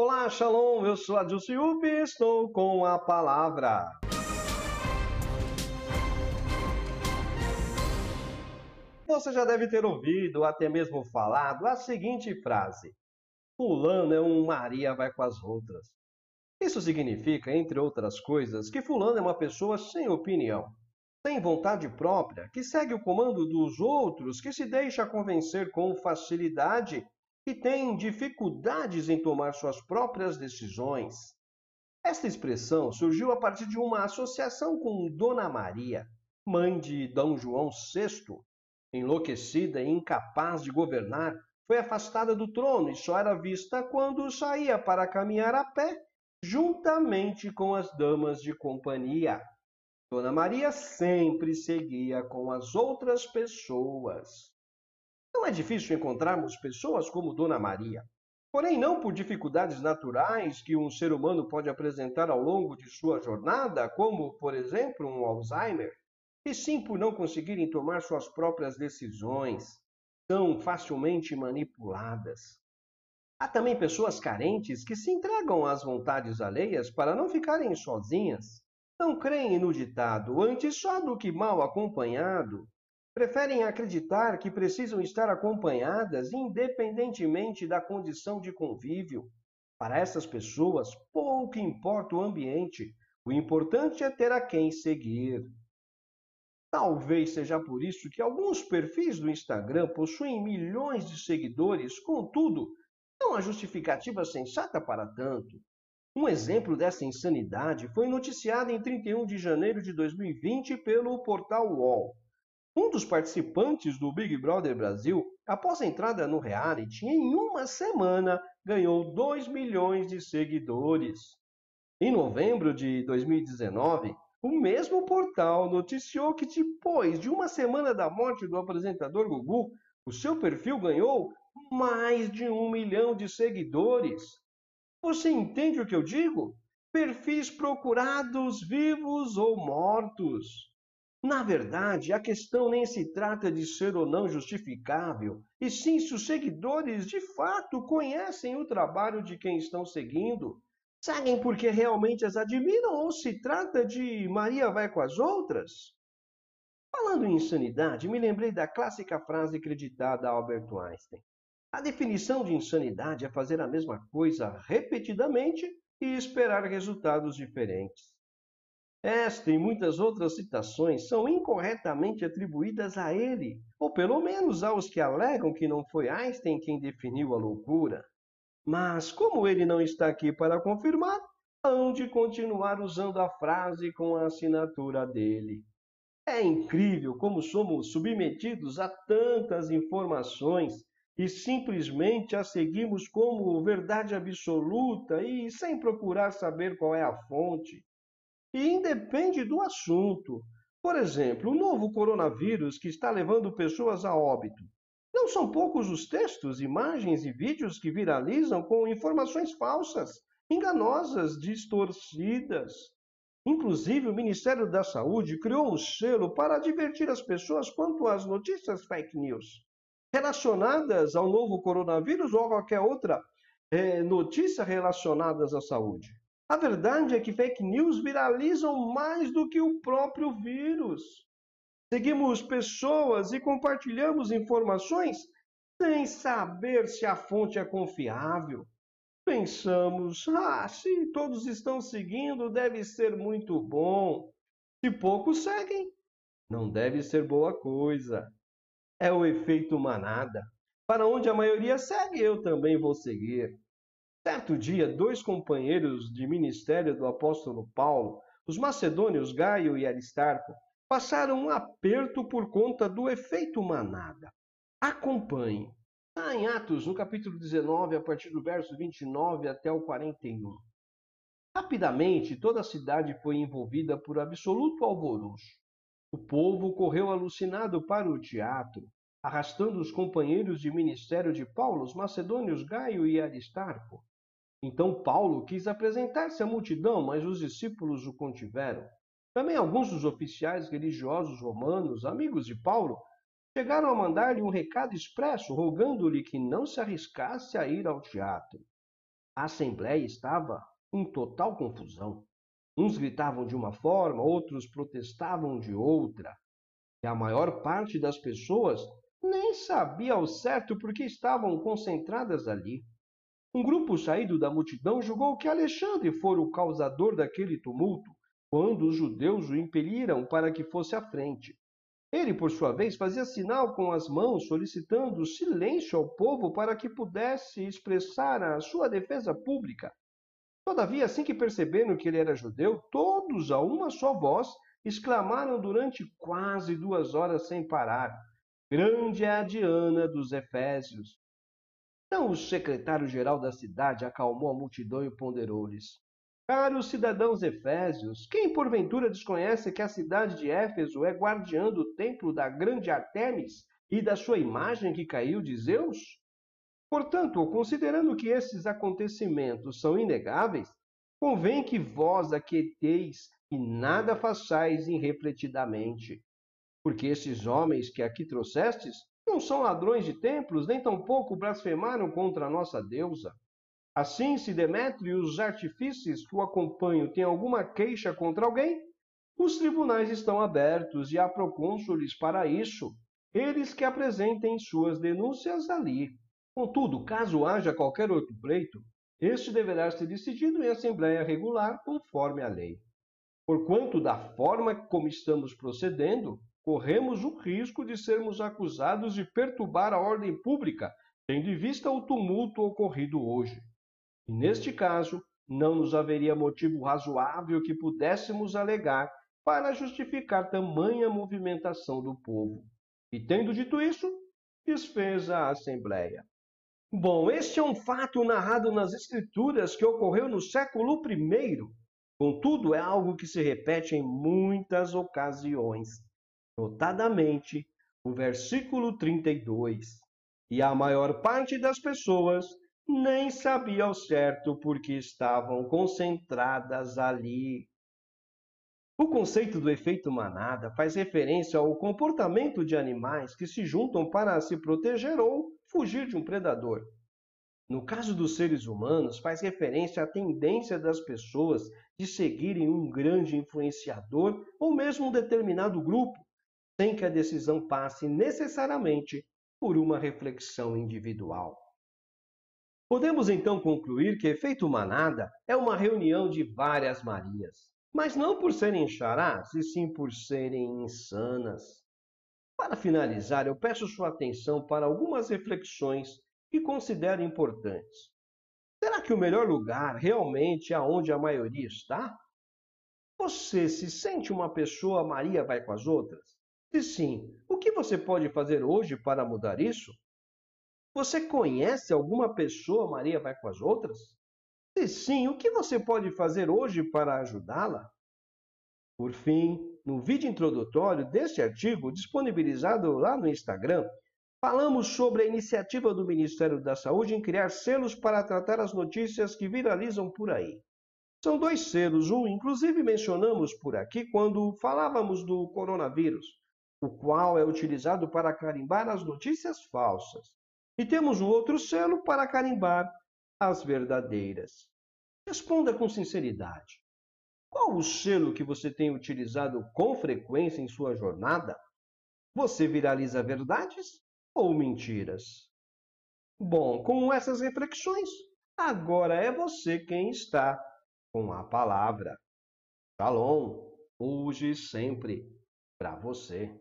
Olá, Shalom, eu sou Adilson Yubi e estou com a palavra. Você já deve ter ouvido, até mesmo falado, a seguinte frase: Fulano é um Maria vai com as outras. Isso significa, entre outras coisas, que Fulano é uma pessoa sem opinião, sem vontade própria, que segue o comando dos outros, que se deixa convencer com facilidade e tem dificuldades em tomar suas próprias decisões. Esta expressão surgiu a partir de uma associação com Dona Maria, mãe de D. João VI. Enlouquecida e incapaz de governar, foi afastada do trono e só era vista quando saía para caminhar a pé, juntamente com as damas de companhia. Dona Maria sempre seguia com as outras pessoas. Não é difícil encontrarmos pessoas como Dona Maria. Porém, não por dificuldades naturais que um ser humano pode apresentar ao longo de sua jornada, como, por exemplo, um Alzheimer, e sim por não conseguirem tomar suas próprias decisões. São facilmente manipuladas. Há também pessoas carentes que se entregam às vontades alheias para não ficarem sozinhas. Não creem no ditado, antes só do que mal acompanhado. Preferem acreditar que precisam estar acompanhadas independentemente da condição de convívio. Para essas pessoas, pouco importa o ambiente, o importante é ter a quem seguir. Talvez seja por isso que alguns perfis do Instagram possuem milhões de seguidores, contudo, não há justificativa sensata para tanto. Um exemplo dessa insanidade foi noticiado em 31 de janeiro de 2020 pelo portal UOL. Um dos participantes do Big Brother Brasil, após a entrada no reality, em uma semana ganhou 2 milhões de seguidores. Em novembro de 2019, o mesmo portal noticiou que depois de uma semana da morte do apresentador Gugu, o seu perfil ganhou mais de um milhão de seguidores. Você entende o que eu digo? Perfis procurados vivos ou mortos. Na verdade, a questão nem se trata de ser ou não justificável, e sim se os seguidores de fato conhecem o trabalho de quem estão seguindo. Seguem porque realmente as admiram ou se trata de Maria vai com as outras? Falando em insanidade, me lembrei da clássica frase acreditada a Albert Einstein. A definição de insanidade é fazer a mesma coisa repetidamente e esperar resultados diferentes. Esta e muitas outras citações são incorretamente atribuídas a ele, ou pelo menos aos que alegam que não foi Einstein quem definiu a loucura. Mas, como ele não está aqui para confirmar, hão de continuar usando a frase com a assinatura dele. É incrível como somos submetidos a tantas informações e simplesmente a seguimos como verdade absoluta e sem procurar saber qual é a fonte. E independe do assunto. Por exemplo, o novo coronavírus que está levando pessoas a óbito. Não são poucos os textos, imagens e vídeos que viralizam com informações falsas, enganosas, distorcidas. Inclusive, o Ministério da Saúde criou um selo para advertir as pessoas quanto às notícias fake news relacionadas ao novo coronavírus ou a qualquer outra é, notícia relacionadas à saúde. A verdade é que fake news viralizam mais do que o próprio vírus. Seguimos pessoas e compartilhamos informações sem saber se a fonte é confiável. Pensamos, ah, se todos estão seguindo, deve ser muito bom. Se poucos seguem, não deve ser boa coisa é o efeito manada. Para onde a maioria segue, eu também vou seguir. Certo dia, dois companheiros de ministério do apóstolo Paulo, os macedônios Gaio e Aristarco, passaram um aperto por conta do efeito manada. Acompanhe. Está em Atos, no capítulo 19, a partir do verso 29 até o 41. Rapidamente, toda a cidade foi envolvida por absoluto alvoroço. O povo correu alucinado para o teatro, arrastando os companheiros de ministério de Paulo, os macedônios Gaio e Aristarco. Então Paulo quis apresentar-se à multidão, mas os discípulos o contiveram. Também alguns dos oficiais religiosos romanos, amigos de Paulo, chegaram a mandar-lhe um recado expresso, rogando-lhe que não se arriscasse a ir ao teatro. A assembleia estava em total confusão. Uns gritavam de uma forma, outros protestavam de outra. E a maior parte das pessoas nem sabia ao certo por que estavam concentradas ali. Um grupo saído da multidão julgou que Alexandre fora o causador daquele tumulto, quando os judeus o impeliram para que fosse à frente. Ele, por sua vez, fazia sinal com as mãos, solicitando silêncio ao povo para que pudesse expressar a sua defesa pública. Todavia, assim que perceberam que ele era judeu, todos a uma só voz exclamaram durante quase duas horas sem parar: Grande é a Diana dos Efésios. Então o secretário-geral da cidade acalmou a multidão e ponderou-lhes: Caros cidadãos efésios, quem porventura desconhece que a cidade de Éfeso é guardiã do templo da grande Artemis e da sua imagem que caiu de Zeus? Portanto, considerando que esses acontecimentos são inegáveis, convém que vós aquieteis e nada façais irrefletidamente. Porque esses homens que aqui trouxestes não são ladrões de templos, nem tampouco blasfemaram contra a nossa deusa. Assim, se Demétrio e os artifícios que o acompanham têm alguma queixa contra alguém, os tribunais estão abertos e há procônsules para isso, eles que apresentem suas denúncias ali. Contudo, caso haja qualquer outro pleito, este deverá ser decidido em assembleia regular conforme a lei. Porquanto, da forma como estamos procedendo, corremos o risco de sermos acusados de perturbar a ordem pública, tendo em vista o tumulto ocorrido hoje. E neste caso, não nos haveria motivo razoável que pudéssemos alegar para justificar tamanha movimentação do povo. E tendo dito isso, desfez a Assembleia. Bom, este é um fato narrado nas Escrituras que ocorreu no século I. Contudo, é algo que se repete em muitas ocasiões, notadamente o versículo 32. E a maior parte das pessoas nem sabia ao certo porque estavam concentradas ali. O conceito do efeito manada faz referência ao comportamento de animais que se juntam para se proteger ou fugir de um predador. No caso dos seres humanos, faz referência à tendência das pessoas de seguirem um grande influenciador ou mesmo um determinado grupo, sem que a decisão passe necessariamente por uma reflexão individual. Podemos então concluir que efeito manada é uma reunião de várias Marias, mas não por serem charás, e sim por serem insanas. Para finalizar, eu peço sua atenção para algumas reflexões que considero importantes. Será que o melhor lugar realmente é onde a maioria está? Você se sente uma pessoa Maria vai com as outras? Se sim, o que você pode fazer hoje para mudar isso? Você conhece alguma pessoa Maria vai com as outras? Se sim, o que você pode fazer hoje para ajudá-la? Por fim, no vídeo introdutório deste artigo, disponibilizado lá no Instagram, falamos sobre a iniciativa do Ministério da Saúde em criar selos para tratar as notícias que viralizam por aí. São dois selos, um inclusive mencionamos por aqui quando falávamos do coronavírus, o qual é utilizado para carimbar as notícias falsas. E temos um outro selo para carimbar as verdadeiras. Responda com sinceridade. Qual o selo que você tem utilizado com frequência em sua jornada? Você viraliza verdades ou mentiras? Bom, com essas reflexões, agora é você quem está com a palavra. Shalom, hoje e sempre, para você.